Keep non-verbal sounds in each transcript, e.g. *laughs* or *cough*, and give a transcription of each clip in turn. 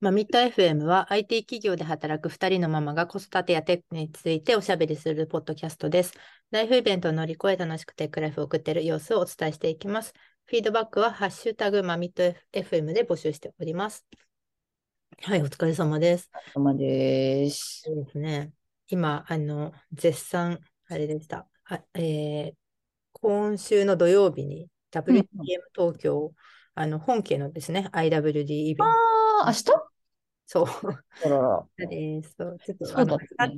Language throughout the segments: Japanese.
まあ、ミッド FM は IT 企業で働く2人のママが子育てやテックについておしゃべりするポッドキャストです。ライフイベントを乗り越え楽しくテックライフを送っている様子をお伝えしていきます。フィードバックはハッシュタグマミッド FM で募集しております。はい、お疲れ様です。お疲れ様です。そうですね。今、あの、絶賛、あれでした。あえー今週の土曜日に WTM 東京、あの、本家のですね、IWD イベント。明日？そう。あらら。です。そうちょっと、そうだとかっ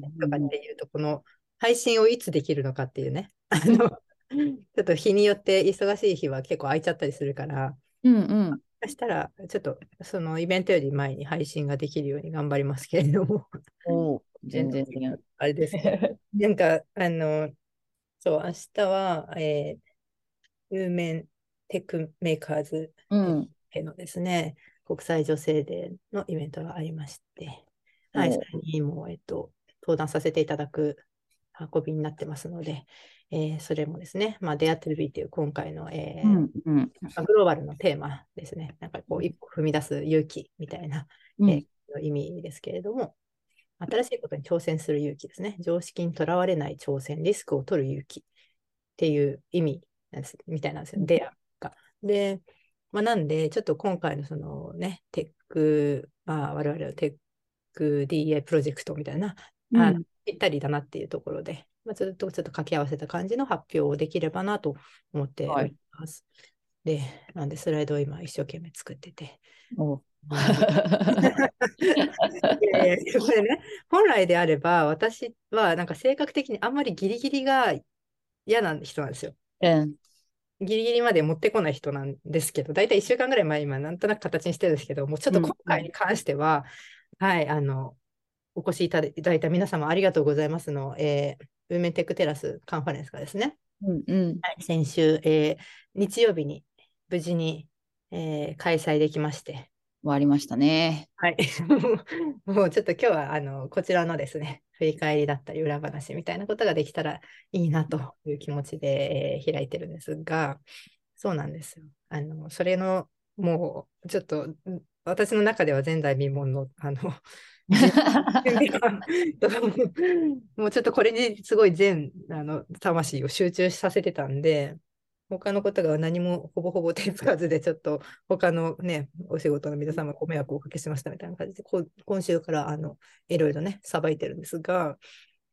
ていうと、この配信をいつできるのかっていうね、あの、ちょっと日によって忙しい日は結構空いちゃったりするから、うんうん。そしたら、ちょっとそのイベントより前に配信ができるように頑張りますけれども、おお、全然全然。あれですね。*laughs* なんか、あの、そう、明日は、えー、 Women Techmakersのですね、国際女性デーのイベントがありまして、はい、お、それにも、えっと、登壇させていただく運びになってますので、えーそれもですね、まあ、Dare to be という今回の、えーうんうん。まあグローバルのテーマですね、なんかこう、一歩踏み出す勇気みたいな、うんえ意味ですけれども、新しいことに挑戦する勇気ですね。常識にとらわれない挑戦、リスクを取る勇気っていう意味なんですみたいなんですよ、うんデアが。で、まあ、なんで、ちょっと今回のそのね、テック、まあ、我々のテック DA プロジェクトみたいな、あのぴったりだなっていうところで、まあ、ちょっとちょっと掛け合わせた感じの発表をできればなと思っております。で、なんでスライドを今一生懸命作ってて。お *laughs* いやいやこれね、本来であれば、私はなんか性格的にあんまりギリギリが嫌な人なんですよ。うん。ギリギリまで持ってこない人なんですけど、大体1週間ぐらい前、今、なんとなく形にしてるんですけど、もうちょっとうん今回に関しては、はい、あの、お越しいただいた皆様ありがとうございますの、えーウーメンテックテラスカンファレンスがですね、うんうん。はい先週、えー日曜日に無事に、えー開催できまして、終わりましたね。はい。*laughs* もうちょっと今日はあのこちらのですね、振り返りだったり裏話みたいなことができたらいいなという気持ちで、えー開いてるんですが、そうなんですよ。あの、それのもうちょっとん私の中では前代未聞の、あの、*laughs* *laughs* もうちょっとこれにすごい全あの魂を集中させてたんで、他のことが何もほぼほぼ手つかずで、ちょっと他のね、お仕事の皆様ご迷惑をおかけしましたみたいな感じで、今週からあのいろいろね、さばいてるんですが、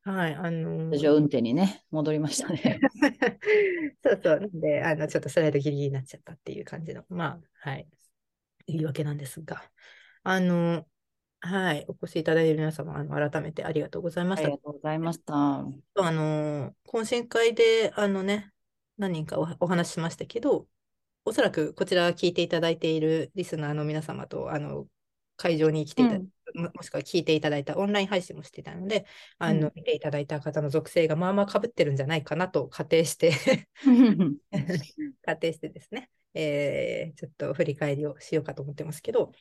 はい、あの通常運転にね、戻りましたね。*laughs* そうそう、なんで、あの、ちょっとスライドギリギリになっちゃったっていう感じの、まあ、はい、言い訳なんですが、あの、はい、お越しいただいている皆様、あの改めてありがとうございましたありが。とうございました。あの、懇親会で、あのね、何人かおお話ししましたけど、おそらくこちら聞いていただいているリスナーの皆様と、あの、会場に来ていた、うん。ももしくは聞いていただいたオンライン配信もしてたので、あうん。の、見ていただいた方の属性がまあまあ被ってるんじゃないかなと仮定して *laughs* 仮定してですね、えーちょっと振り返りをしようかと思ってますけど、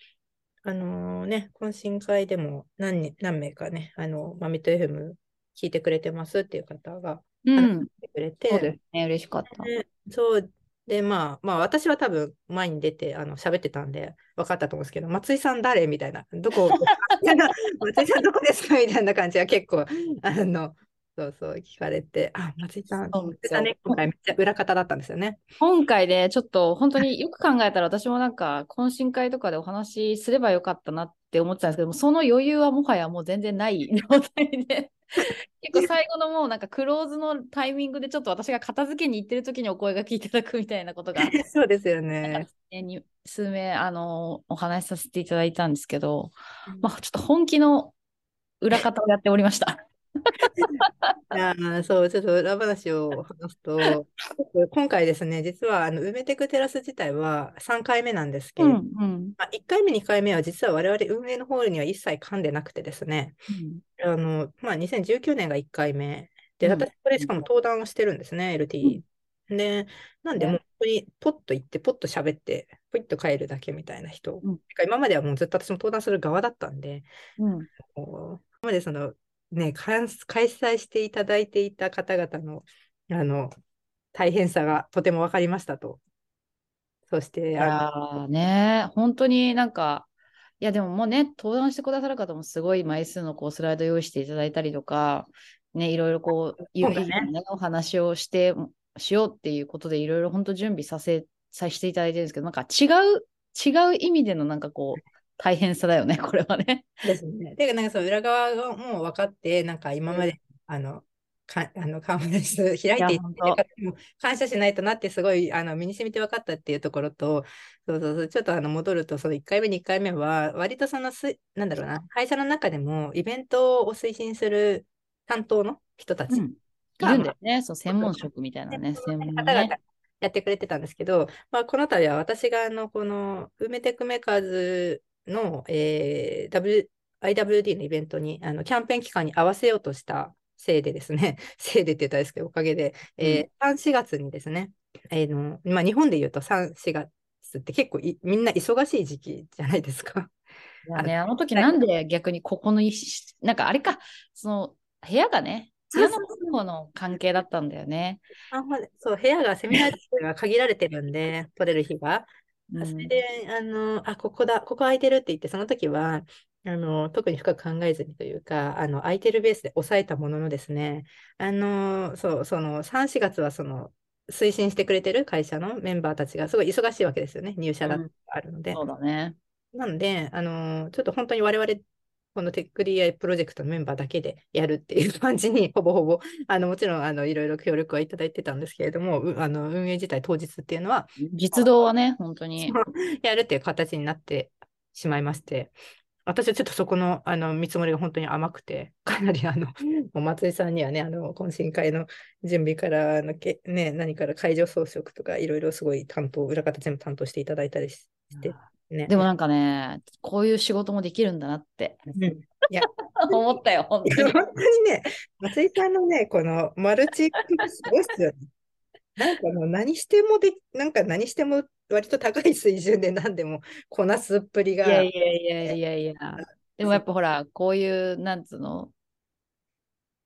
あのね、懇親会でも何人何名かね、あの、マミット FM 聞いてくれてますっていう方がうん。来てくれて、そうですね。嬉しかった。でそうで、まあ、まあ、私は多分前に出てあの喋ってたんで分かったと思うんですけど、松井さん誰みたいな、どこ、*laughs* 松井さんどこですかみたいな感じが結構、あの、そうそう聞かれて、あ、松井さん、松井さんね、今回めっちゃ裏方だったんですよね。今回でちょっと本当によく考えたら私もなんか懇親会とかでお話しすればよかったなって思ってたんですけどもその余裕はもはやもう全然ない状態で *laughs* 結構最後のもうなんかクローズのタイミングでちょっと私が片付けに行ってる時にお声がけいただくみたいなことが *laughs* そうですよね。数名あのお話しさせていただいたんですけど、まあ、ちょっと本気の裏方をやっておりました。*laughs* いやーそう、ちょっと裏話を話すと、今回ですね、実はあの梅テクテラス自体は3回目なんですけれど、うんうん。まあ、1回目、2回目は実は我々運営の方には一切噛んでなくてですね、あのまあ、2019年が1回目。で、うん。私、これしかも登壇をしてるんですね、LT。で、なんで、もう本当にポッと行って、ポッと喋って、ポイッと帰るだけみたいな人。うん。今まではもうずっと私も登壇する側だったんで、うん。今までその、ね、開開催していただいていた方々のあの大変さがとても分かりましたと。そして、いあね、本当になんか、いや、でももうね、登壇してくださる方もすごい枚数のこうスライド用意していただいたりとか、ね、いろいろこう、ゆうね、お話をしてしようっていうことで、いろいろ本当準備させ、させていただいてるんですけど、なんか違う、違う意味でのなんかこう、大変さだよね、これはね。ですね。てか、なんかその裏側がもう分かって、なんか今まで、うん、あの、かあのカンファレンス開いていっても感謝しないとなってすごいあの身に染みて分かったっていうところとそうそうそう。ちょっとあの戻るとその1回目2回目は割とそのすなんだろうな会社の中でもイベントを推進する担当の人たちが、うん、いるんだよね、そう専門職みたいなね専門、ね、方々やってくれてたんですけど、まあ、この度は私があのこのウメテクメーカーズの、えー、w IWD のイベントにあのキャンペーン期間に合わせようとしたせいでですね、*laughs* せいでって言ったんですけど、おかげで、えー、3、4月にですね、えーのまあ、日本で言うと3、4月って結構みんな忙しい時期じゃないですか。いやね、あの時なんで逆にここの、なんかあれか、その部屋がね、部屋の方の関係だったんだよね。あそう、部屋がセミナー室が限られてるんで、取れる日が。うん、それで、あの、あ、ここだ、ここ空いてるって言って、その時は、あの、特に深く考えずにというか、あの、空いてるベースで抑えたもののですね、あの、そう、その、3、4月はその、推進してくれてる会社のメンバーたちがすごい忙しいわけですよね、入社があるので。うん、そうだね。なんで、あの、ちょっと本当に我々、このテック DI プロジェクトのメンバーだけでやるっていう感じに、ほぼほぼ、あの、もちろん、あの、いろいろ協力はいただいてたんですけれども、あの、運営自体当日っていうのは、実動はね、本当に。やるっていう形になってしまいまして、私はちょっとそこのあの見積もりが本当に甘くて、*laughs* かなりあの、もう松井さんにはね、あの懇親会の準備からのけ、ね、何から会場装飾とか、いろいろすごい担当、裏方全部担当していただいたりして、ね。でもなんかね、こういう仕事もできるんだなって。うん、いや *laughs* 思ったよ、本当に。本当にね、松井さんのね、このマルチすごいっすよね。*laughs* なんかもう何してもで、なんか何しても割と高い水準で何でもこなすっぷりが。いやいやいやいやいや。でもやっぱほら、こういう、なんつうの、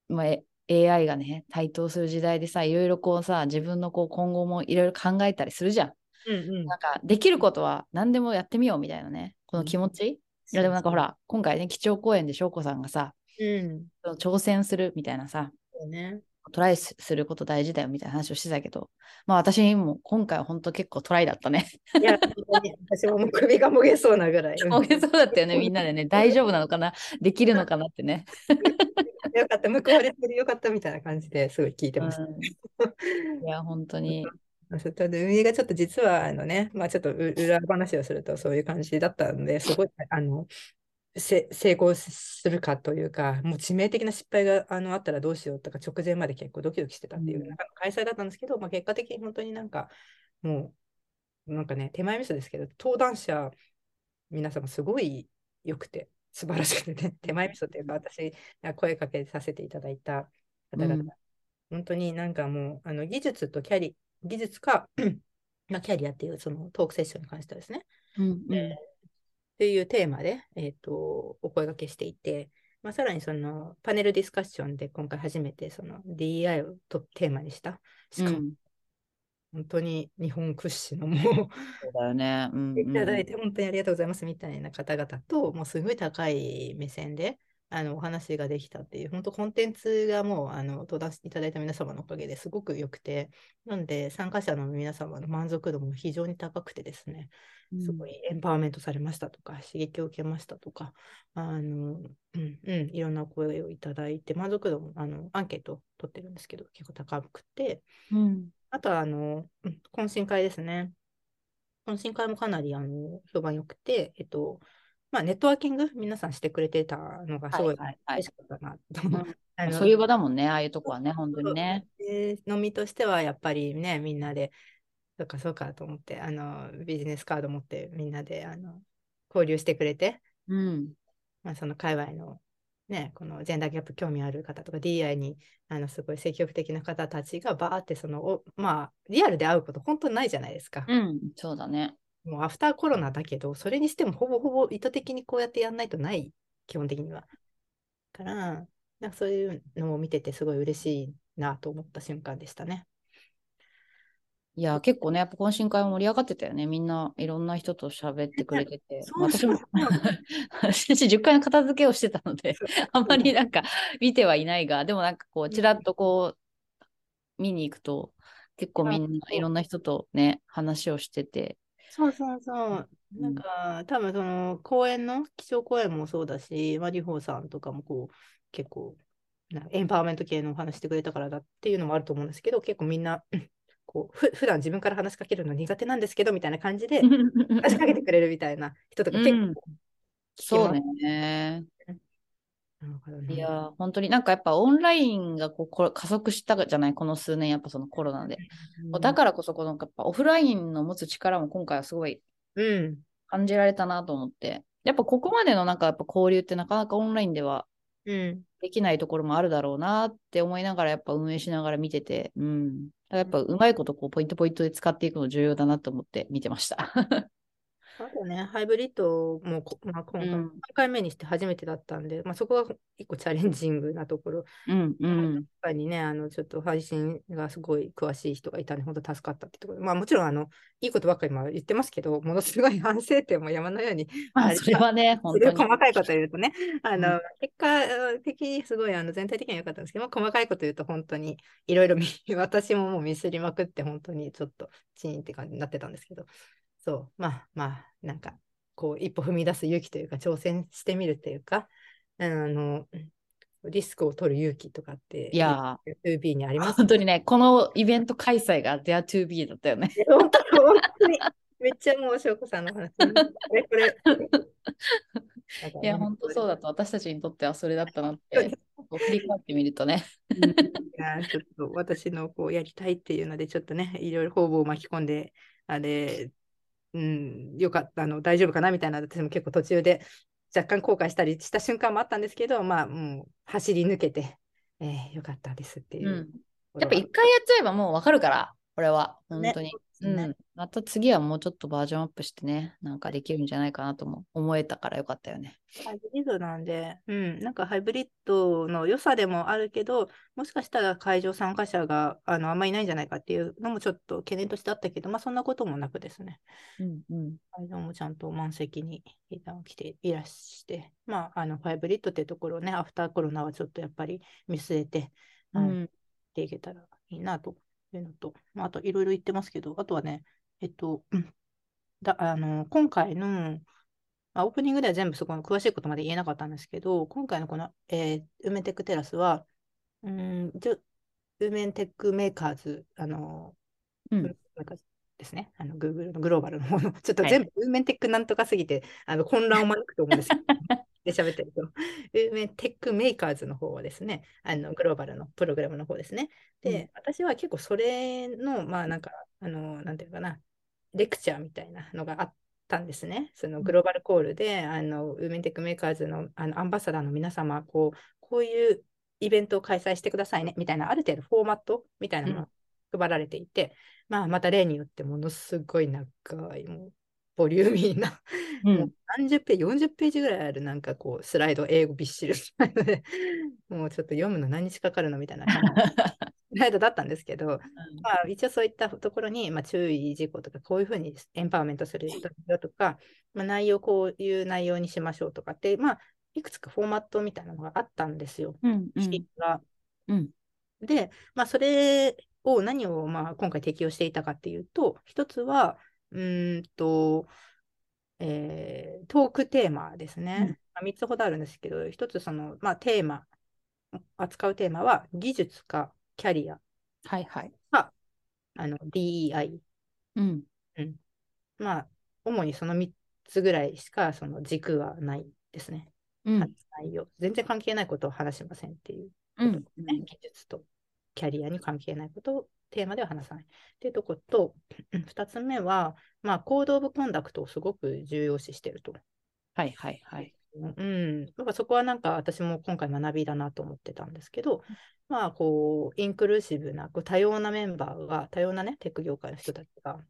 まあ、AI がね、台頭する時代でさ、いろいろこうさ、自分のこう今後もいろいろ考えたりするじゃん。うんうん、なんか、できることは何でもやってみようみたいなね、この気持ち？うん、いや、でもなんかほら、今回ね、基調講演で翔子さんがさ、うん、挑戦するみたいなさ、ね、トライすること大事だよみたいな話をしてたけど、まあ私も今回は本当結構トライだったね。いや、*laughs* 私も首がもげそうなぐらい。もげそうだったよね、みんなでね。大丈夫なのかな？できるのかなってね。よかった、向こうでよかったみたいな感じですごい聞いてました。うん、いや、本当に。*laughs* 運営がちょっと実はあのね、まあ、ちょっと裏話をするとそういう感じだったんですごい *laughs* あの成功するかというか、もう致命的な失敗があのあったらどうしようとか、直前まで結構ドキドキしてたっていう、うん、開催だったんですけど、まあ、結果的に本当になんか、もう、なんかね、手前味噌ですけど、登壇者、皆様すごい良くて、素晴らしくてね、*laughs* 手前味噌っていうか、私、声かけさせていただいた方々、うん、本当になんかもう、あの技術とキャリ、技術か、まあ、キャリアっていうそのトークセッションに関してはですね、うんうん。というテーマで、えーと、お声がけしていて、まあ、さらにそのパネルディスカッションで今回初めてその DEI をとテーマにした、しかも、本当に日本屈指のもうそうだよね、うんうん、いただいて本当にありがとうございますみたいな方々と、もうすごい高い目線であのお話ができたっていう、本当コンテンツがもうあの登壇いただいた皆様のおかげですごく良くて、なんで参加者の皆様の満足度も非常に高くてですね、すごいエンパワーメントされましたとか、刺激を受けましたとか、あの、うん、うん、いろんな声をいただいて、満足度も、あの、アンケート取ってるんですけど、結構高くて、うん、あとは、あの、懇親会ですね。懇親会もかなり、あの、評判良くて、えっと、まあ、ネットワーキング、皆さんしてくれてたのがすごい嬉しかったなと、はいはい、そういう場だもんね、ああいうとこはね、本当にね。飲みとしては、やっぱりね、みんなで、そうかそうかと思ってあのビジネスカード持ってみんなであの交流してくれて、うんまあ、その界隈のね、このジェンダーギャップ興味ある方とか DI にあのすごい積極的な方たちがバーってそのおまあリアルで会うこと本当にないじゃないですか。うん、そうだね。もうアフターコロナだけどそれにしてもほぼほぼ意図的にこうやってやんないとない基本的には。からなんかそういうのを見ててすごい嬉しいなと思った瞬間でしたね。いや、結構ね、やっぱ懇親会も盛り上がってたよね。みんないろんな人と喋ってくれてて。そう私も、*laughs* 私10回の片付けをしてたので、あんまりなんか見てはいないが、でもなんかこう、ちらっとこう、見に行くと、結構みんないろんな人とね、話をしてて。そうそうそう。なんか、多分その公演の、基調講演もそうだし、マリホーさんとかもこう、結構、なエンパワーメント系のお話してくれたからだっていうのもあると思うんですけど、結構みんな、*clears throat* こうふ普段自分から話しかけるの苦手なんですけどみたいな感じで *laughs* 話しかけてくれるみたいな人とか結構、うんそうね。いやー、本当になんかやっぱオンラインがこうこれ加速したじゃない、この数年、やっぱそのコロナで。うんだからこそ、このやっぱオフラインの持つ力も今回はすごいうん。感じられたなと思って。やっぱここまでのなんかやっぱ交流ってなかなかオンラインではうん。できないところもあるだろうなって思いながらやっぱ運営しながら見てて、うん。やっぱうまいことこうポイントポイントで使っていくの重要だなと思って見てました。あとね、ハイブリッドもこ、まあ、今回、うん3回目にして初めてだったんで、まあ、そこが一個チャレンジングなところ。うんうん。やっぱりね、あの、ちょっと配信がすごい詳しい人がいたんで、本当助かったってところで。まあもちろん、あの、いいことばっかり今言ってますけど、ものすごい反省点も山のように *laughs* まあれそれはね、本当に。い細かいこと言うとね、あの、うん結果的にすごいあの全体的には良かったんですけど、まあ細かいこと言うと本当にいろいろ見 *laughs* 私ももうミスりまくって本当にちょっとチーンって感じになってたんですけど、そう、まあまあ、なんかこう一歩踏み出す勇気というか挑戦してみるというか、あの、リスクを取る勇気とかって、いや 2B にありー、ます本当にね、このイベント開催が Dare to be だったよね。本当本当にめっちゃもう翔子さんの話。これ。いや、本当そうだと、私たちにとってはそれだったなって、こう振り返ってみるとね。う *laughs* んいやちょっと私のこうやりたいっていうので、ちょっとね、いろいろ方々を巻き込んで、あれ、うん、よかった、あの大丈夫かなみたいな、私も結構途中で若干後悔したりした瞬間もあったんですけど、まあ、もう走り抜けて、えーよかったですっていうう。ん。やっぱ一回やっちゃえばもうわかるから、これは。本当に。ねうん。また次はもうちょっとバージョンアップしてね、なんかできるんじゃないかなとも思えたからよかったよね。ハイブリッドなんで、うん、なんかハイブリッドの良さでもあるけど、もしかしたら会場参加者があのあんまりいないんじゃないかっていうのもちょっと懸念としてあったけど、まあそんなこともなくですね。うんうん。会場もちゃんと満席に来ていらして、まあ、あの、ハイブリッドってところをね、アフターコロナはちょっとやっぱり見据えて、あのやっうん、ていけたらいいなというのと、まあ、あといろいろ言ってますけど、あとはね、えっと、うん。だあの今回の、まあ、オープニングでは全部そこの詳しいことまで言えなかったんですけど、今回のこの、えー、ウメテックテラスは、うーん、じゅウメンテックメーカーズ、あの、うん。ですね、あの Google のグローバルのもの、ちょっとはい。全部、 Women Tech なんとかすぎて、あの混乱を招くと思うんですけど、で喋ってると、 Women Techmakers の方はですね、あのグローバルのプログラムの方ですね。で、うん。私は結構それの、まあなんか、あの、なんていうかな、レクチャーみたいなのがあったんですね。そのグローバルコールで、あの、 Women Techmakers のあのアンバサダーの皆様、こう、こういうイベントを開催してくださいね、みたいな、ある程度フォーマットみたいなのが配られていて、まあ、また例によってものすごい長い、もう、ボリューミーな、うもうん何十ページ、40ページぐらいある、なんかこう、スライド、英語びっしり。*laughs* もうちょっと読むの何日かかるのみたいな感じ。の *laughs* スライドだったんですけど、まあ、一応そういったところに、まあ、注意事項とか、こういうふうにエンパワーメントするよとか、まあ、内容、こういう内容にしましょうとかって、まあ、いくつかフォーマットみたいなのがあったんですよ。うんうん。が。うん。で、まあ、それを何をまあ今回適用していたかっていうと、一つは、うーんと、えートークテーマですね。うんまあ、3つほどあるんですけど、一つその、まあ、テーマ、扱うテーマは技術かキャリアはいはい。かあの DEI。うん。まあ、主にその3つぐらいしかその軸はないですね。うん内容全然関係ないことを話しませんっていううん。技術とキャリアに関係ないことをテーマでは話さない。っていうとこと、*clears throat* 2つ目は、まあ、コード・オブ・コンダクトをすごく重要視してると。はいはいはい。うん、なんかそこはなんか私も今回学びだなと思ってたんですけど、まあこうインクルーシブなこう多様なメンバーが多様なねテック業界の人たちが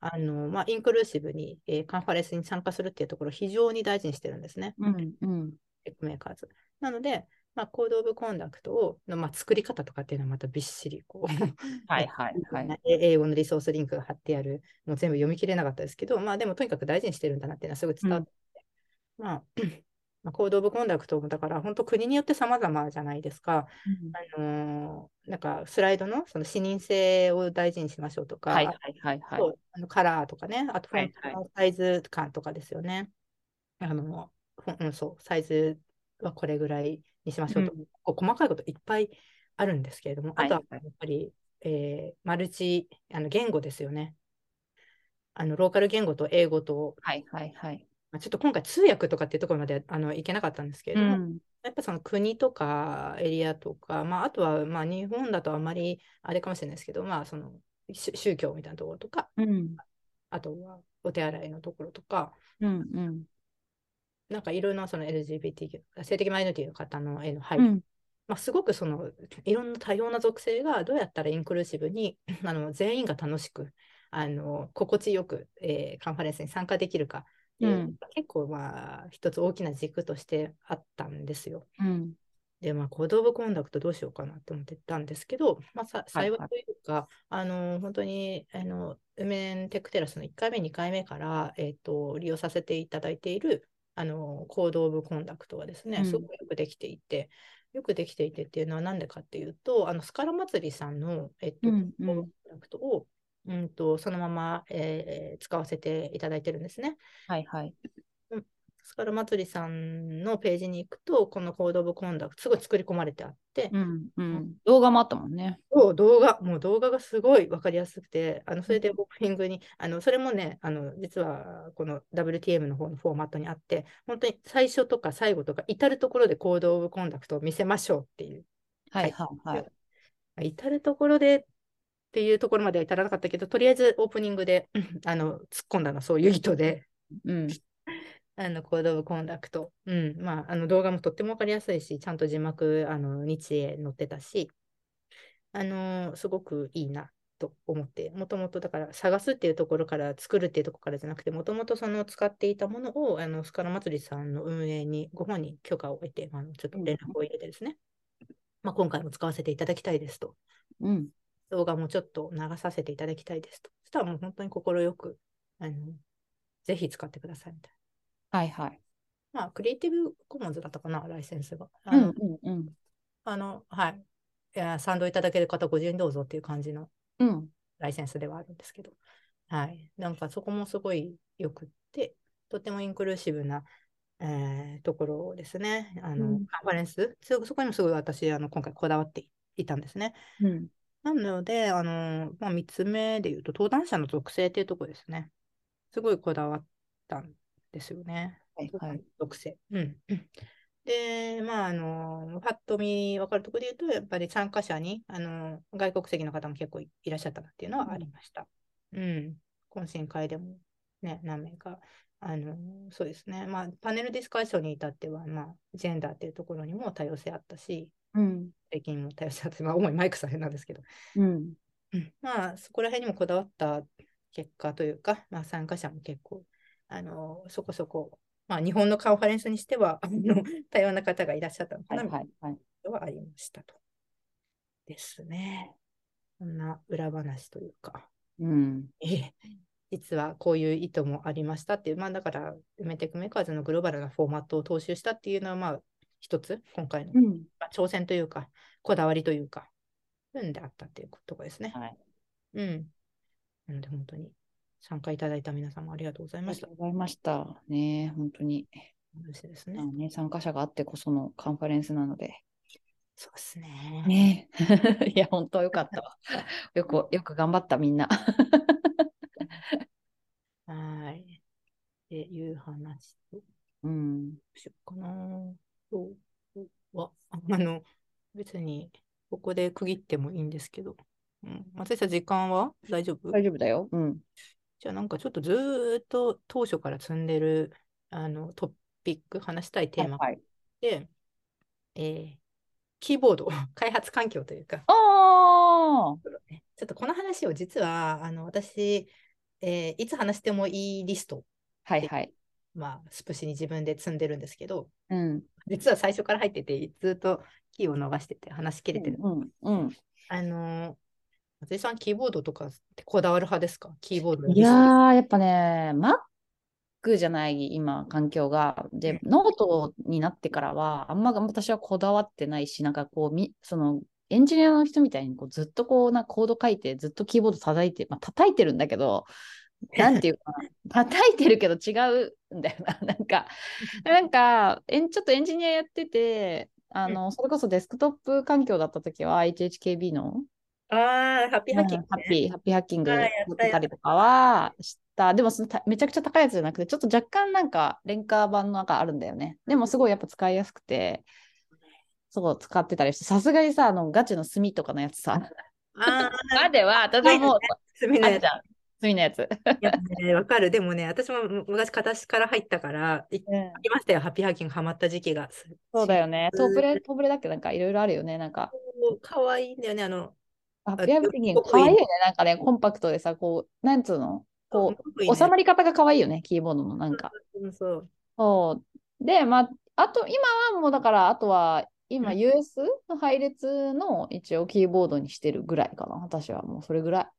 あの、まあ、インクルーシブに、えーカンファレンスに参加するっていうところを非常に大事にしてるんですね、うんうん。 Techmakers。なので、まあ、 Code of Conduct をの、まあ、作り方とかっていうのはまたびっしりこう *laughs* はいはいはい。*laughs* 英語のリソースリンクが貼ってある、もう全部読み切れなかったですけど、まあでもとにかく大事にしてるんだなっていうのはすごい伝わって、まあ、まあ、 Code of Conduct もだから本当国によって様々じゃないですか。あのーなんかスライドのその視認性を大事にしましょうとか、はいはいはいあのカラーとかね、あとフォントのサイズ感とかですよね。あの、うん、そう、サイズはこれぐらいにしましょうとか、こう細かいこといっぱいあるんですけれども、あとははいやっぱり、えーマルチあの言語ですよね。あのローカル言語と英語と、はいはいはい。まあ、ちょっと今回通訳とかっていうところまであのいけなかったんですけれども、うん。やっぱその国とかエリアとか、まあ、あとはまあ日本だとあまりあれかもしれないですけど、まあ、その宗宗教みたいなところとか、うん。あとはお手洗いのところとか、うんうんなんかいろんなその LGBTQ、性的マイノリティの方のへの配慮、うん。まあ、すごくそのいろんな多様な属性がどうやったらインクルーシブに *laughs* あの全員が楽しくあの心地よく、えーカンファレンスに参加できるかう、うん。結構まあ一つ大きな軸としてあったんですよ。うん。で、まあ、コード・オブ・コンダクトどうしようかなって思ってたんですけど、まあ、さはい幸いというか、あの本当にあのウメンテックテラスの1回目、2回目から、えー、と利用させていただいているあの Code of Conduct はですね、うんすごくよくできていて、よくできていてっていうのは何でかっていうと、あの ScalaMatsuri さんの、えっとうんうん Code of Conduct を、うん、とそのまま、えー使わせていただいてるんですね。はいはい。 ScalaMatsuri さんのページに行くと、この Code of Conduct、すごい作り込まれてあって、うんうん。動画もあったもんね。そう動画、もう動画がすごい分かりやすくて、あのそれでオープニングに、あのそれもね、あの実はこの WTM の方のフォーマットにあって、本当に最初とか最後とか、至るところで Code of Conduct を見せましょうっていう、はいはいはい。至るところでっていうところまでは至らなかったけど、とりあえずオープニングであの突っ込んだのはそういう意図で、うん。あのコード・オブ・コンダクト、うん。まあ、あの動画もとっても分かりやすいし、ちゃんと字幕、あの日英載ってたし、あのすごくいいなと思って、もともとだから探すっていうところから作るっていうところからじゃなくて、もともとその使っていたものをあのスカラ祭りさんの運営にご本人許可を得て、あのちょっと連絡を入れてですね、まあ、今回も使わせていただきたいですと、うん。動画もちょっと流させていただきたいですと、そしたらもう本当に快く、あのぜひ使ってくださいみたいな。はいはい。まあ、クリエイティブコモンズだったかな、ライセンスが。あの、うんうんうん。あのはい。いや、賛同いただける方、ご自由にどうぞっていう感じのうん。ライセンスではあるんですけど、はい。なんかそこもすごいよくって、とてもインクルーシブな、えーところですね。あの、うんカンファレンス？そ、そこにもすごい私、あの今回こだわっていたんですね。うん。なので、あの、まあ、3つ目で言うと、登壇者の属性っていうところですね。すごいこだわったんですよね。はいはい。属性。うん。うんで、まあ、あの、パッと見分かるところで言うと、やっぱり参加者に、あの、外国籍の方も結構いらっしゃったなっていうのはありました。うん。懇親会でもね、何名か、あの、そうですね。まあ、パネルディスカッションに至っては、まあ、ジェンダーっていうところにも多様性あったし、うん。最近も多様性あって、まあ、主にマイクさんなんですけど、うん。うんまあ、そこら辺にもこだわった結果というか、まあ、参加者も結構、あの、そこそこ、まあ、日本のカンファレンスにしては、*laughs* あの、多様な方がいらっしゃったのかな、はいはいはい。とはありましたと。ですね。こんな裏話というか、うん。ええ実はこういう意図もありましたっていう、まあ、だから、メテックメーカーズのグローバルなフォーマットを踏襲したっていうのは、まあ、一つ、今回の、うん。まあ挑戦というか、こだわりというか、うんであったっていうところですね。はい。うん。なので、本当に参加いただいた皆様ありがとうございましたありがとう。ございました。ね本当に。ですね。ね、参加者があってこそのカンファレンスなので。そうですね。ね *laughs* いや、本当よかったわ。*laughs* よく、よく頑張った、みんな。はい。っていう話と、どうん。うしようかな。そうは、あの、別に、ここで区切ってもいいんですけど、うん、松井さん、時間は大丈夫？大丈夫だよ。うん。じゃあ、なんかちょっとずーっと当初から積んでるあのトピック、話したいテーマはい。で、えーキーボード、*laughs* 開発環境というか、ああねちょっとこの話を実はあの私、えーいつ話してもいいリストはいはい。まあ、スプシに自分で積んでるんですけど、うん。実は最初から入ってて、ずっと機を逃してて、話し切れてる。うん。うん。あのー、松井さん、キーボードとかってこだわる派ですか？キーボードのいやー、やっぱね、Mac じゃない、今、環境が。で、ノートになってからは、あんま私はこだわってないし、なんかこう、みその、エンジニアの人みたいにこうずっとこうなコード書いてずっとキーボード叩いて、まあ叩いてるんだけど、*laughs* なんていうかな、叩いてるけど違うんだよな。*laughs* なんか、なんか、ちょっとエンジニアやってて、あの、それこそデスクトップ環境だった時は HHKB のああ、ハッピーハッキング、うんハッピー、ハッピーハッキングやってたりとかはした。でもそのためちゃくちゃ高いやつじゃなくて、ちょっと若干なんか廉価版のなんかあるんだよね。でもすごいやっぱ使いやすくて、そう使ってたりして、さすがにさ、あのガチの炭とかのやつさ、あまでは私はもう、あ、墨のやつ。炭のやつ。いやね、わかる。でもね、私もむ昔、形から入ったから、いうんありましたよ、ハッピーハッキングハマった時期が。そうだよね。うんトーブレ、トーブレだっけ？なんかいろいろあるよね。なんか、かわいいんだよね、あの、ハあッピーハッキングかわいいよね。なんかね、コンパクトでさ、こう、なんつうの？こう、収まり方がかわいいよね、キーボードのなんか。うんそう。そう。で、まあ、あと、今はもうだから、あとは、今、うん US の配列の一応キーボードにしてるぐらいかな。私はもうそれぐら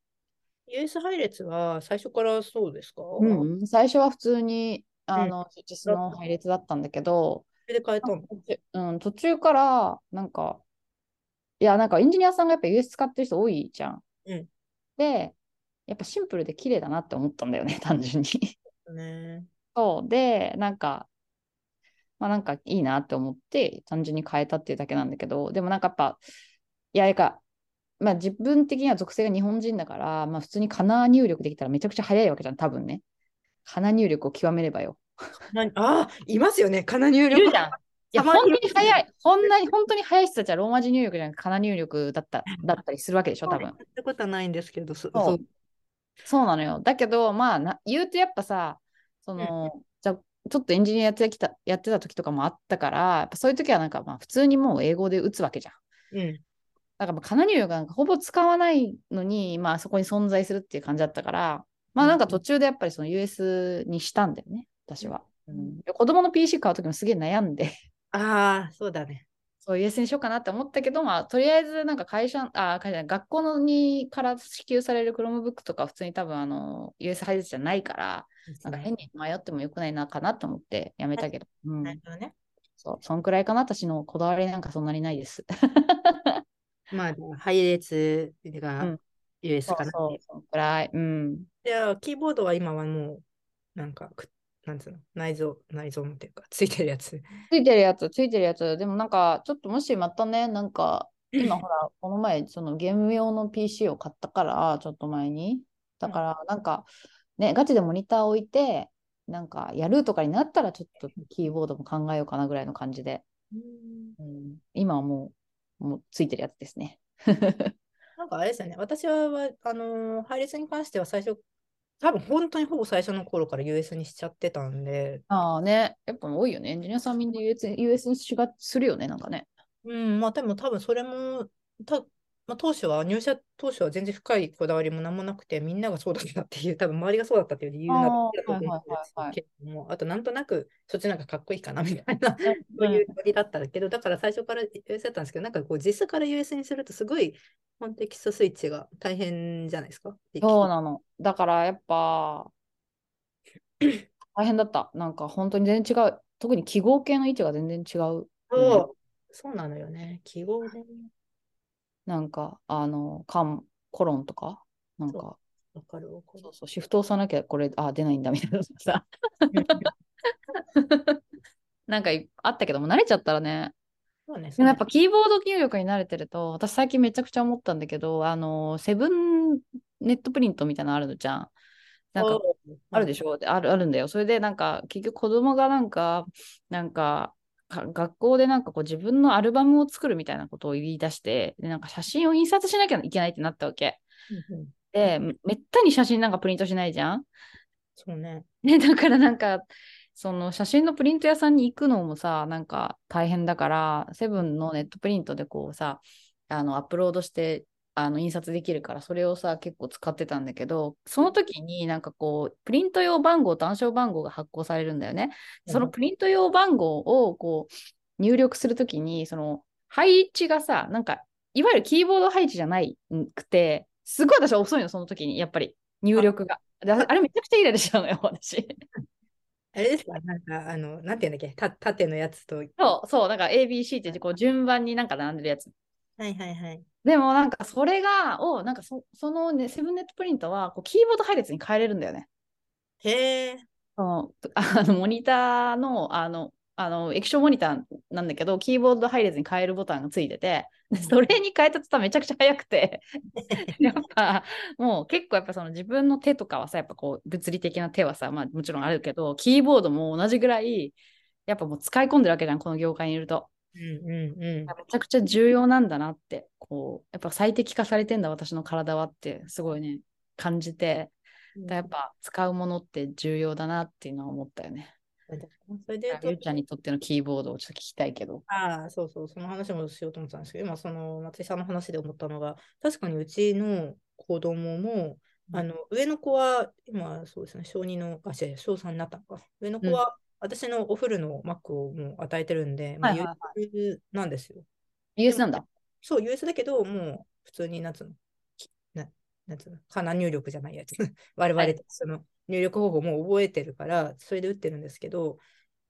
い。US 配列は最初からそうですか？うん、最初は普通に、あの、実の配列だったんだけど、それで変えたの？うん、途中から、なんか、いや、なんかエンジニアさんがやっぱ US 使ってる人多いじゃん。うんで、やっぱシンプルで綺麗だなって思ったんだよね、*laughs* 単純に。ね。そう。で、なんか、まあなんかいいなって思って、単純に変えたっていうだけなんだけど、でもなんかやっぱ、いや、なんか、まあ自分的には属性が日本人だから、まあ普通にカナ入力できたらめちゃくちゃ早いわけじゃん、多分ね。カナ入力を極めればよ。な *laughs* ああ、いますよね、カナ入力。いるじゃん。いや、本当に早い。こんなに、本当に早い人たちはローマ字入力じゃなくて、カナ入力だっただったりするわけでしょ、多分や。ったことはないんですけど、そそうそうなのよ。だけど、まあな、言うとやっぱさ、その、じゃあちょっとエンジニアやってきた、やってた時とかもあったから、やっぱそういう時はなんか、まあ、普通にもう英語で打つわけじゃん。うん。だから、カナ入力なんかほぼ使わないのに、まあ、そこに存在するっていう感じだったから、まあ、なんか途中でやっぱりその US にしたんだよね、私は。ううん子供の PC 買う時もすげえ悩んで、ああ、そうだね。そう US にしようかなって思ったけど、まあ、とりあえずなんか会社、あ、会社じゃない学校のにから支給される Chromebook とか普通に多分あの US 配列じゃないから、なんか変に迷ってもよくないなかなと思ってやめたけど、うんなるほどね。そう、そんくらいかな、私のこだわりなんかそんなにないです。*laughs* まあ、配列うがん US かなっていう。そう、そんくらい。うん。じゃあ、キーボードは今はもう、なんか、くなんつうの、内蔵、内蔵のっていうか、ついてるやつ。ついてるやつ、ついてるやつ。でもなんか、ちょっともしまたね、なんか、今ほら、*clears throat* この前、そのゲーム用の PC を買ったから、ちょっと前に。だから、なんか、ね、ガチでモニター置いて、なんか、やるとかになったら、ちょっとキーボードも考えようかなぐらいの感じで。うん、今はもう、もうついてるやつですね。*laughs* なんかあれですよね、私は、わあのー配列に関しては最初、多分本当にほぼ最初の頃から US にしちゃってたんで、ああね、やっぱ多いよね。エンジニアさんみんな US, US にしがするよね、なんかね。うん、まあでも多分それも、たまあ、当初は、入社当初は全然深いこだわりも何もなくて、みんながそうだったっていう、多分周りがそうだったっていう理由なあーだと思うんですけども、あとなんとなくそっちなんかかっこいいかなみたいな、*laughs* そううんいうノリだったけど、だから最初から US だったんですけど、なんかこう実際から US にするとすごいコンテキストスイッチが大変じゃないですか。そうなの。だからやっぱ、大変だった。なんか本当に全然違う。特に記号系の位置が全然違う。そうそうなのよね。記号ね。なんか、あの、カン、コロンとか、なんそか、わかるわかるそう。そう、シフト押さなきゃこれ、あ、出ないんだみたいなさ。*laughs* なんかいあったけども、慣れちゃったらね。そうね、でもやっぱキーボード入力に慣れてると、私最近めちゃくちゃ思ったんだけど、あの、セブンネットプリントみたいなのあるのじゃん。なんかあるでししょ？であるあるんだよ。それでなんか結局子供がなんか、なんかか学校でなんかこう自分のアルバムを作るみたいなことを言い出して、でなんか写真を印刷しなきゃいけないってなったわけ。ょ。うんうんで、めめったに写真なんかプリントしないじゃん。そうね。ね、だからなんか、その写真のプリント屋さんに行くのもさ、なんか大変だから、セブンのネットプリントでこうさ、あのアップロードしてあの印刷できるからそれをさ結構使ってたんだけどその時になんかこうプリント用番号と暗証番号が発行されるんだよね。そのプリント用番号をこう入力するときにその配置がさなんかいわゆるキーボード配置じゃないくてすごい私は遅いのその時にやっぱり入力が。であれめちゃくちゃイライラしちゃうのよ私。あれですか？なんか、あの、なんていうんだっけ？た縦のやつと。そう、そう、だから ABC ってこう順番になんか並んでるやつ。はいはいはい。でもなんかそれが、を、なんかそそのね、セブンネットプリントはこうキーボード配列に変えれるんだよね。へえ。あのモニターの、あの、あの液晶モニターなんだけど、キーボード配列に変えるボタンがついてて、それに変えた途端めちゃくちゃ速くて、*laughs* やっぱもう結構やっぱその自分の手とかはさ、やっぱこう物理的な手はさ、まあもちろんあるけど、キーボードも同じぐらい、やっぱもう使い込んでるわけじゃん、この業界にいると。うんうんうん。めちゃくちゃ重要なんだなって、こう、やっぱ最適化されてんだ、私の体はって、すごいね、感じて、だやっぱ使うものって重要だなっていうのは思ったよね。それでゆうちゃんにとってのキーボードをちょっと聞きたいけど。ああ、そうそう、その話もしようと思ってたんですけど、今、その松井さんの話で思ったのが、確かにうちの子供も、うんあの上の子は今、そうですね、小2の、あ、違う小3になったのか。上の子は、私のお風呂のマックをもう与えてるんで、まあ、はいはいは US なんですよ。US なんだ。そう、US だけど、もう普通に、なんつうの、きななんつうの、かな入力じゃないやつ。*laughs* 我々、はいその入力方法もう覚えてるから、それで打ってるんですけど、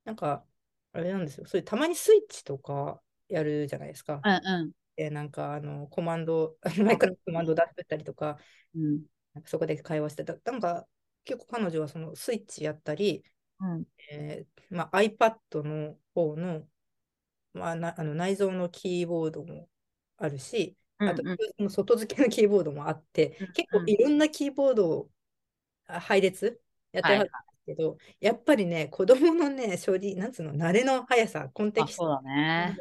なんか、あれなんですよ。それたまにスイッチとかやるじゃないですか。うんで、なんか、あの、コマンド、*laughs* マイクのコマンドを出したりとか、うん。うん。なんかそこで会話してた。なんか、結構彼女はそのスイッチやったり、うん。えーまあ、iPad の方の,、まあ、なあの内蔵のキーボードもあるし、あとうんうん外付けのキーボードもあって、うん結構いろんなキーボードをあ配列やってはるんですけど、やっぱりね、子供のね、処理、なんつうの、慣れの速さ、コンテあ、キストね。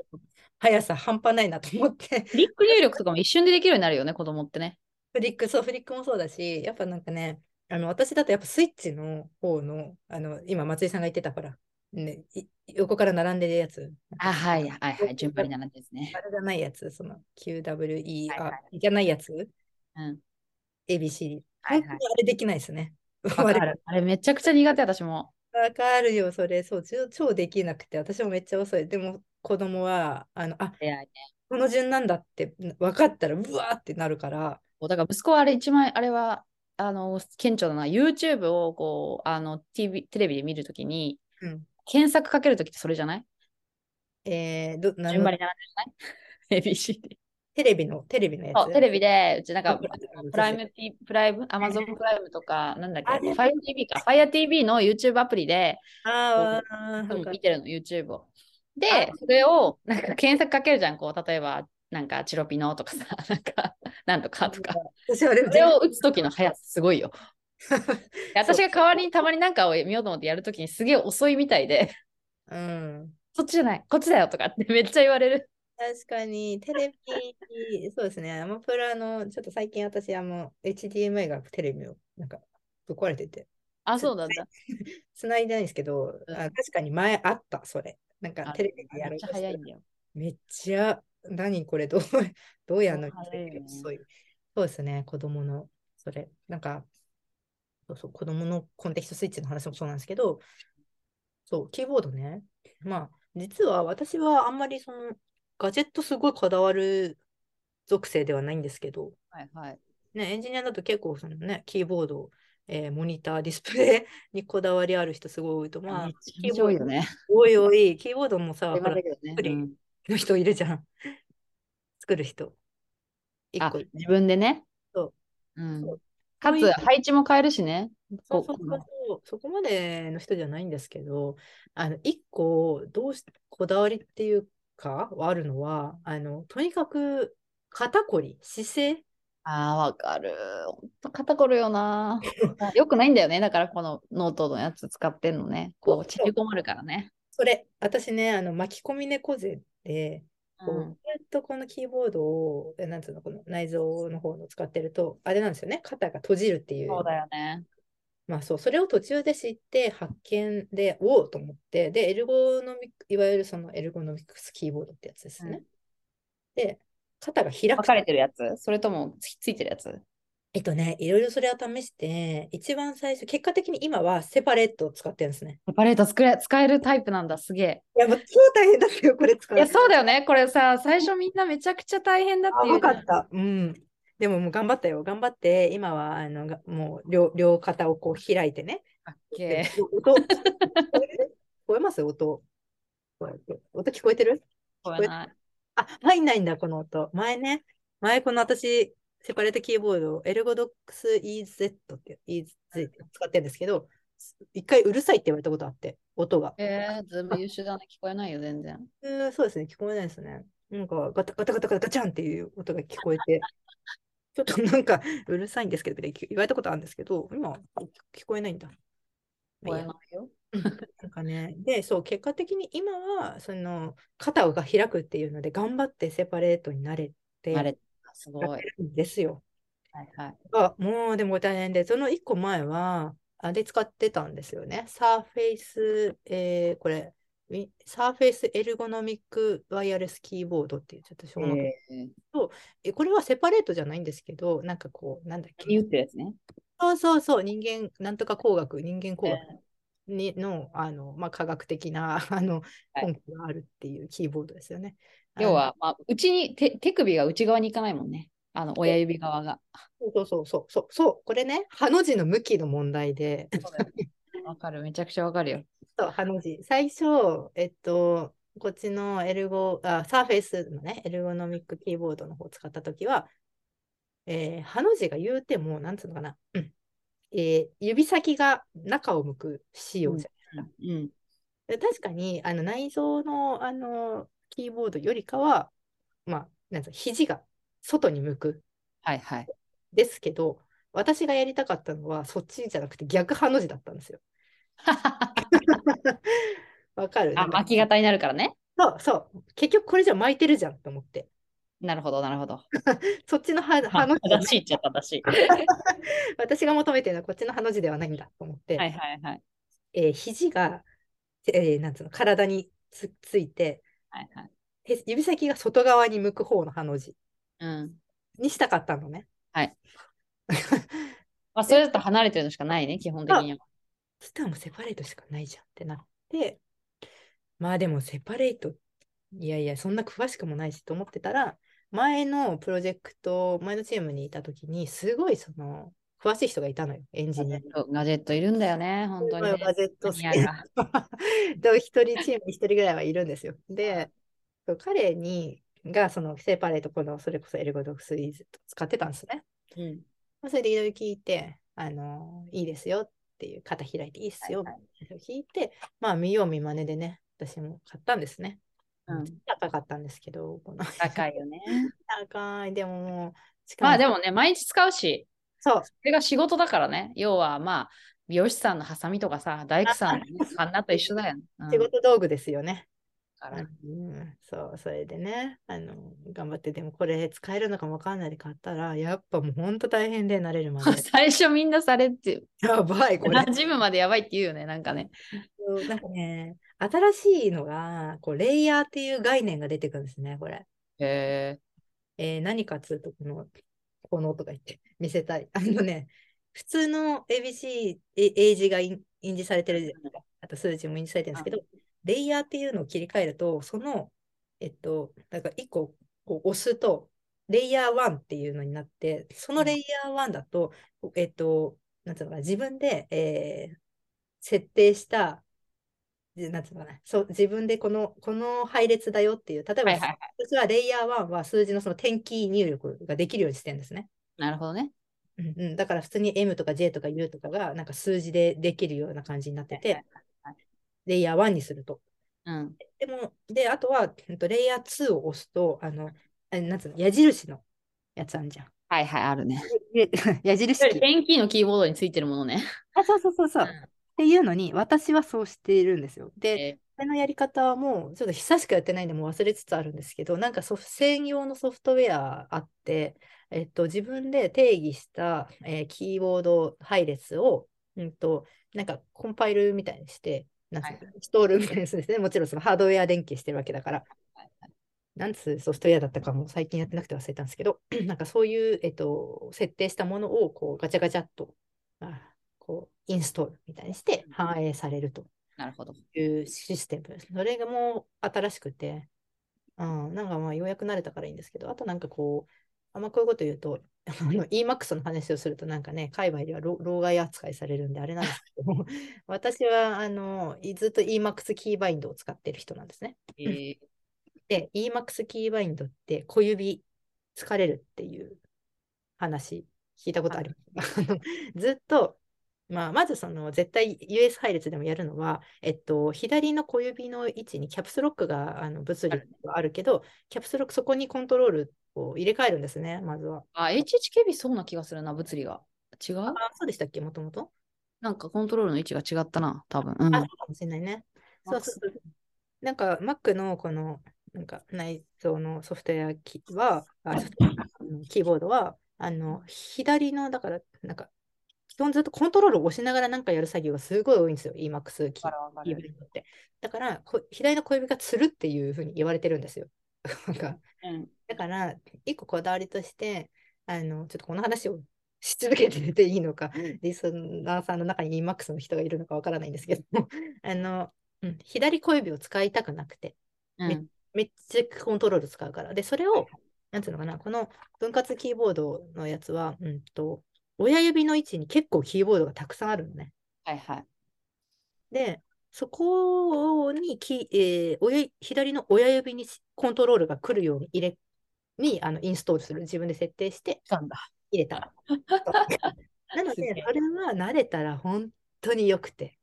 速さ半端ないなと思って、フリック入力とかも一瞬でできるようになるよね、子供ってね。フリック、そう、フリックもそうだし、やっぱなんかね、あの私だとやっぱスイッチの方の、あの今、松井さんが言ってた、ほら、ね、い横から並んでるやつ。あ、はいはいはい。順番に並んでですねあ。れじゃないやつ、その QWE、はいはいあ、じゃないやつ、うん。ABC。はいはいあれできないですね。わかる。あれめちゃくちゃ苦手、私も。わかるよ、それ。そう、超超できなくて、私もめっちゃ遅い。でも、子供は、あの、あ。この順なんだって分かったら、うわーってなるから、だから息子はあれ一番、あれは、あの、顕著だな。YouTube をこう、あの、TV、テレビで見るときに、うん。検索かけるときってそれじゃない？えー、ど、な順番に並んでない *laughs* ?ABC で。テレビの、テレビのやつ？テレビで、うちなんか、あプライム T、プライム、アマゾンプライムとか、なんだっけ、あれ？FireTV か。FireTV の YouTube アプリで、あ見てるの、YouTube を。であ、それを、なんか検索かけるじゃん、こう、例えば、なんか、チロピノとかさ、*laughs* なんか、なんとかとか。私はあれそれを打つときの速さ、すごいよ。*laughs* で私が代わりにたまになんかを見ようと思ってやるときにすげえ遅いみたいで、うん。そっちじゃない、こっちだよとかってめっちゃ言われる。確かに、テレビ、そうですね、アマプラの、ちょっと最近私、あの、HDMI がテレビを、なんか、ぶっ壊れてて、あ、そうなんだ。繋 *laughs* いでないんですけど、うんあ確かに前あった、それ。なんかあテレビでやめっちゃ早いんだよ。めっちゃ、何これ、どう、*laughs* どうやんの？そう早いうそうですね、子供の、それ。なんか、そうそう、子供のコンテキストスイッチの話もそうなんですけど、そう、キーボードね。まあ、実は私はあんまりその、ガジェットすごいこだわる属性ではないんですけど、はいはい。ね、エンジニアだと結構そのね、キーボード、えーモニター、ディスプレイ *laughs* にこだわりある人すごい多いと、まあめっ、ちゃ多いよね。おいおい、キーボードもさ、ほらねうんの人いるじゃん。作る人。一あ個い、自分でね？そううんかつ、配置も変えるしね。そうそうこそうそこまでの人じゃないんですけど、あの、一個、どうし、こだわりっていうか、はあるのは、あの、とにかく、肩こり、姿勢、ああ、わかる。ほんと肩こるよな。*laughs* よくないんだよね。だからこのノートのやつ使ってんのね。こう縮こまるからね。それ、私ね、あの、巻き込み猫背で、こう、うんずっとこのキーボードを、えなんつうの、この内蔵の方の使ってると、あれなんですよね、肩が閉じるっていう。そうだよね。まあそう、それを途中で知って発見で、おおと思って、で、エルゴノミック、いわゆるそのエルゴノミクスキーボードってやつですね。うんで、肩が開く。分かれてるやつ？それともつついてるやつ？えっとね、いろいろそれを試して、一番最初、結果的に今はセパレートを使ってるんですね。セパレート作れ使えるタイプなんだ、すげえ。いや、もう超大変だったよ、これ使ういや、そうだよね。これさ、最初みんなめちゃくちゃ大変だってあ、いうじゃん。わかった。うん。でももう頑張ったよ。頑張って、今はあのがもう両両肩をこう開いてね。かっけー音、聞こえます？音。音聞こえてる？聞こえない。あ、入んないんだ、この音。前ね、前この私、セパレートキーボード、エルゴドックス EZ って、EZ って使ってるんですけど、一回うるさいって言われたことあって、音が。えー、ずいぶん優秀だね。聞こえないよ、全然。えーそうですね、聞こえないですね。なんかガタガタガタガタガチャンっていう音が聞こえて、*laughs* ちょっとなんかうるさいんですけど言われたことあるんですけど、今聞こえないんだ。聞こえまないよ。*laughs* なんかね、で、そう、結果的に今は、その、肩が開くっていうので、頑張ってセパレートになれて、あれ、すごい。ですよ。はい。あ、もうでも大変で、その1個前は、あれ使ってたんですよね。サーフェイス、えーこれ、サーフェイスエルゴノミックワイヤレスキーボードっていうちょっとしょうもないえー、えこれはセパレートじゃないんですけど、なんかこう、なんだっけ。言ってるやつね。そうそうそう、人間、なんとか工学、人間工学えにの、あの、まあ、科学的な、あの、はい根拠があるっていうキーボードですよね。要は、まあ、うちに手手首が内側に行かないもんね。あの、親指側が。そうそうそうそう、そう、これね、ハの字の向きの問題で、わかる。めちゃくちゃわかるよ。そう、ハの字。最初、えっと、こっちのエルゴ、あ、サーフェイスのね、エルゴノミックキーボードの方を使ったときは、えー、ハの字が言うても、なんつうのかな、うんえー指先が中を向く仕様じゃん。うん。で確かにあの内蔵のあのキーボードよりかは、まあ、なん肘が外に向くはいはい。ですけど、私がやりたかったのはそっちじゃなくて逆ハの字だったんですよ。*laughs* わかる？あ、巻き型になるからね。そうそう。結局これじゃ巻いてるじゃんと思って。なるほど、なるほど。*laughs* そっちのハの字正しいっちゃ正しい。*laughs* 私が求めてるのはこっちのハの字ではないんだと思って、はいはいはい。えー肘が、えーなんつうの体につついて、はいはい。へ指先が外側に向く方のハの字うん。にしたかったのね。はい。*laughs* まあ、それだと離れてるのしかないね、基本的には。そしたらもうセパレートしかないじゃんってなって、まあでもセパレート、いやいや、そんな詳しくもないしと思ってたら、前のプロジェクト、前のチームにいたときに、すごいその、詳しい人がいたのよ、エンジニアに。ガジェットいるんだよね、本当に、ね。ガジェット好きマニアが *laughs* で一人チームに一人ぐらいはいるんですよ。で、彼にがそのセパレート、このそれこそエルゴドックスイーズ使ってたんですね。うん。まあそれでいろいろ聞いて、あのいいですよっていう、肩開いていいっすよはいってい聞いて、まあ見よう見まねでね、私も買ったんですね。うん高かったんですけど、この高いよね。*laughs* 高い、でももう、まあでもね、毎日使うし、そう、それが仕事だからね。要はまあ、美容師さんのハサミとかさ、大工さんの、ね、カンナと一緒だよ、ね。うん仕事道具ですよね。からうん、そう、それでね、あの、頑張って、でもこれ使えるのかもわかんないで買ったら、やっぱもう本当大変で慣れるまで。*laughs* 最初みんなされって、やばい、これ。馴染むまでやばいって言うよね、なんかね。なんかね、新しいのが、こう、レイヤーっていう概念が出てくるんですね、これ。へえ。えー何かっつうと、この、このとか言って見せたい。あのね、*laughs* 普通の ABC、え英字が印印字されてるじゃない。あと数字も印字されてるんですけど、レイヤーっていうのを切り替えると、その、えっと、なんか一個こう押すと、レイヤー1っていうのになって、そのレイヤー1だと、えっと、なんつうのかな、自分で、えー設定した、じなんつうのかな、そう自分でこの、この配列だよっていう、例えば、はいはいはい。私はレイヤー1は数字のその点キー入力ができるようにしてるんですね。なるほどね。うんうん、だから普通に M とか J とか U とかがなんか数字でできるような感じになってて、はいはいレイヤー1にすると。うん。でも、で、あとは、うんとレイヤー2を押すと、あの、あなんつうの、矢印のやつあるじゃん。はいはい、あるね。で矢印キー。ペンキーのキーボードについてるものね。あ、そうそうそうそう。うんっていうのに、私はそうしているんですよ。で、えこれのやり方はもうちょっと久しくやってないんでもう忘れつつあるんですけど、なんかソフ専用のソフトウェアあって、えっと、自分で定義した、えーキーボード配列を、うんと、なんかコンパイルみたいにして、なんつうのはいストールみたいにするんですね。もちろんそのハードウェア連携してるわけだから。なんつうソフトウェアだったかも最近やってなくて忘れたんですけど、*clears throat* なんかそういう、えっと、設定したものをこうガチャガチャっとあこうインストールみたいにして反映されるとなるほど。いうシステム。それがもう新しくて、うん、なんかまあようやく慣れたからいいんですけど、あとなんかこう、あんまこういうこと言うと、あの EMAX の話をするとなんかね、海外では老老害扱いされるんであれなんですけど、*laughs* 私はあのいずっと EMAX キーバインドを使ってる人なんですね。えー、で、EMAX キーバインドって小指疲れるっていう話聞いたことあります。*laughs* ずっと、まあ、まずその絶対 US 配列でもやるのは、えっと、左の小指の位置にキャプスロックがあの物理はあるけど、キャプスロックそこにコントロールを入れ替えるんですね、まずは。あ、HHKB そうな気がするな、物理が。違う？あ、そうでしたっけ、もともとなんかコントロールの位置が違ったな、多分。うあ、ん。そうかもしれないね。そうそうそう。なんか Mac のこのなんか内蔵のソフトウェアキは、あソフトウェアあのキーボードは、あの左の、だから、なんか、基本ずっとコントロールを押しながらなんかやる作業がすごい多いんですよ、EMAX キーボードって。だから、こ左の小指がつるっていうふうに言われてるんですよ。*laughs* なんかうん。だから、一個こだわりとして、あの、ちょっとこの話をし続けてていいのか、リスナーさんの中に EMAX の人がいるのかわからないんですけども、*laughs* あの、うん、左小指を使いたくなくて、うん。めっちゃコントロール使うから。で、それを、なんていうのかな、この分割キーボードのやつは、うんと、親指の位置に結構キーボードがたくさんあるのね。はいはい。で、そこにき、えー親左の親指にコントロールが来るように入れ、にあのインストールする。自分で設定してなんだ。入れた。*laughs* なので、それは慣れたら本当によくて。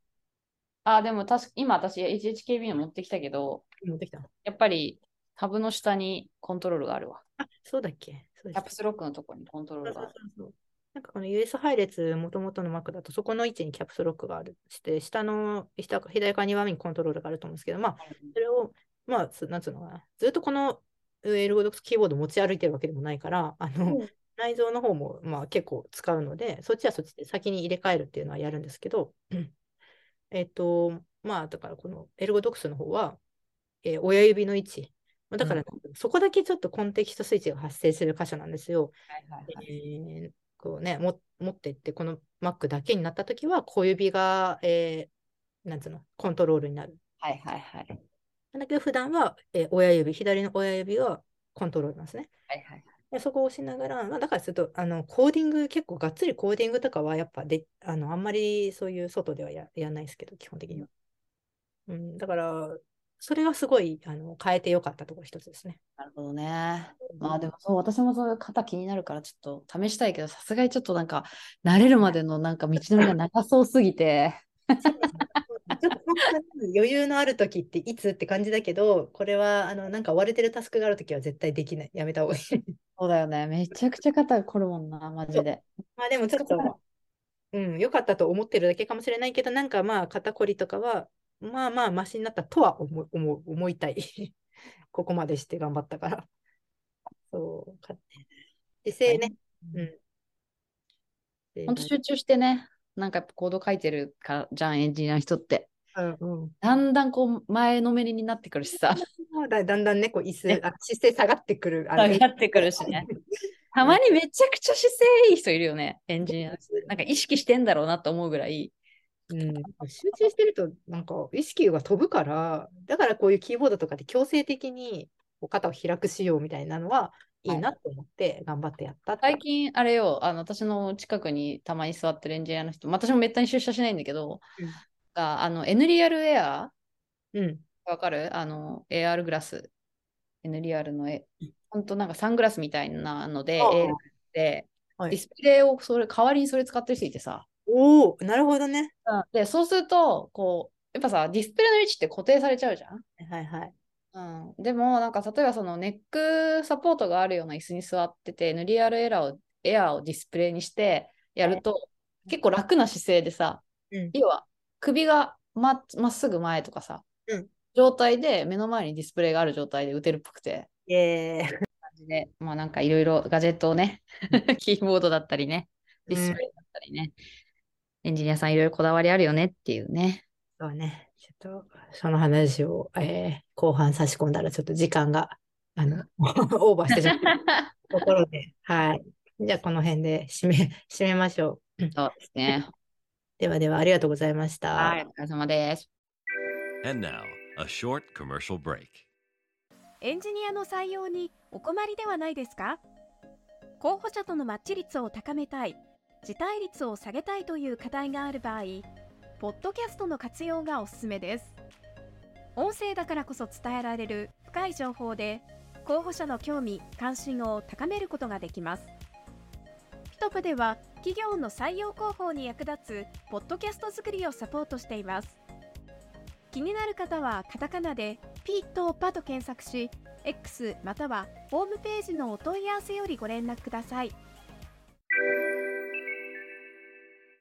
あ、でも確か今私 HHKB の持ってきたけど、持ってきた。やっぱりタブの下にコントロールがあるわ。あ、そうだっけ？キャプスロックのところにコントローそうそうルがある。そうそうなんかこの US 配列、もともとの Mac だと、そこの位置にキャプスロックがある。して、下の下左側2番目にコントロールがあると思うんですけど、まあ、それを、まあ、つなんつうのかな、ずっとこのエルゴドックスキーボード持ち歩いてるわけでもないから、あの、うん内蔵の方も、まあ、結構使うので、そっちはそっちで先に入れ替えるっていうのはやるんですけど、*clears throat* えっと、まあ、だからこのエルゴドックスの方は、えー親指の位置。まあだから、そこだけちょっとコンテキストスイッチが発生する箇所なんですよ。はいはいはいえーこうね、も持ってって、この Mac だけになったときは、小指が、えーなんつうの、コントロールになる。はいはいはい。だけど、普段は、えー親指、左の親指はコントロールなんですね。はいはいでそこを押しながら、まあ、だからすると、あの、コーディング、結構がっつりコーディングとかは、やっぱで、あの、あんまりそういう外ではややらないですけど、基本的には。うん、だから、それがすごい、あの、変えてよかったところ一つですね。なるほどね。まあでもそう、私もそういう肩気になるからちょっと試したいけど、さすがにちょっとなんか、慣れるまでのなんか道のりが長そうすぎて、ちょっと本当に余裕のある時っていつって感じだけど、これはあのなんか追われてるタスクがある時は絶対できない。やめた方がいい。そうだよね。めちゃくちゃ肩凝るもんな、マジで。まあでもちょっと、うん、良かったと思ってるだけかもしれないけど、なんかまあ肩こりとかは、まあまあマシになったとは思い思う思いたい。*laughs* ここまでして頑張ったから。そう、か姿勢ね。うん。ほんと集中してね、なんかやっぱコード書いてるからじゃん、エンジニアの人って。うんうんだんだんこう前のめりになってくるしさ、まあだだんだんね、こう椅子、ねあ姿勢下がってくる。あ下がってくるしね。*laughs* たまにめちゃくちゃ姿勢いい人いるよね、エンジニア。なんか意識してんだろうなと思うぐらい。うん、集中してると、なんか意識が飛ぶから、だからこういうキーボードとかで強制的にこう肩を開く仕様みたいなのはいいなと思って頑張ってやったって最近、あれよ、あの私の近くにたまに座ってるエンジニアの人、まあ私もめったに出社しないんだけど、うん。があの N リアルエアうん。わかる？あの AR グラス。N リアルのえうん、ほんとなんかサングラスみたいなので、AR で、はい。ディスプレイをそれ代わりにそれ使ってる人いてさ。おお、なるほどね。で、そうすると、こう、やっぱさ、ディスプレイの位置って固定されちゃうじゃん？はいはい。うん、でも、なんか例えばそのネックサポートがあるような椅子に座ってて、N リアルエラーをエアーをディスプレイにしてやると、結構楽な姿勢でさ、うん。要は首がままっすぐ前とかさ、うん。状態で目の前にディスプレイがある状態で打てるっぽくて、イエー。イ。感じで、まあなんかいろいろガジェットをね、*laughs* キーボードだったりね、ディスプレイだったりね、エンジニアさんいろいろこだわりあるよねっていうね。そうね。ちょっと、その話を、えー後半差し込んだらちょっと時間があの、*laughs* オーバーしてしまった *laughs* ところで、はい。じゃあ、この辺で締め、*laughs* 締めましょう。そうですね。ではでは、ありがとうございました。はい、お疲れ様です。And now, a short commercial break. エンジニアの採用にお困りではないですか？候補者とのマッチ率を高めたい、辞退率を下げたいという課題がある場合、ポッドキャストの活用がおすすめです。音声だからこそ伝えられる深い情報で、候補者の興味・関心を高めることができます。ピトプでは企業の採用広報に役立つポッドキャスト作りをサポートしています。気になる方はカタカナでピートパと検索し、X またはホームページのお問い合わせよりご連絡ください。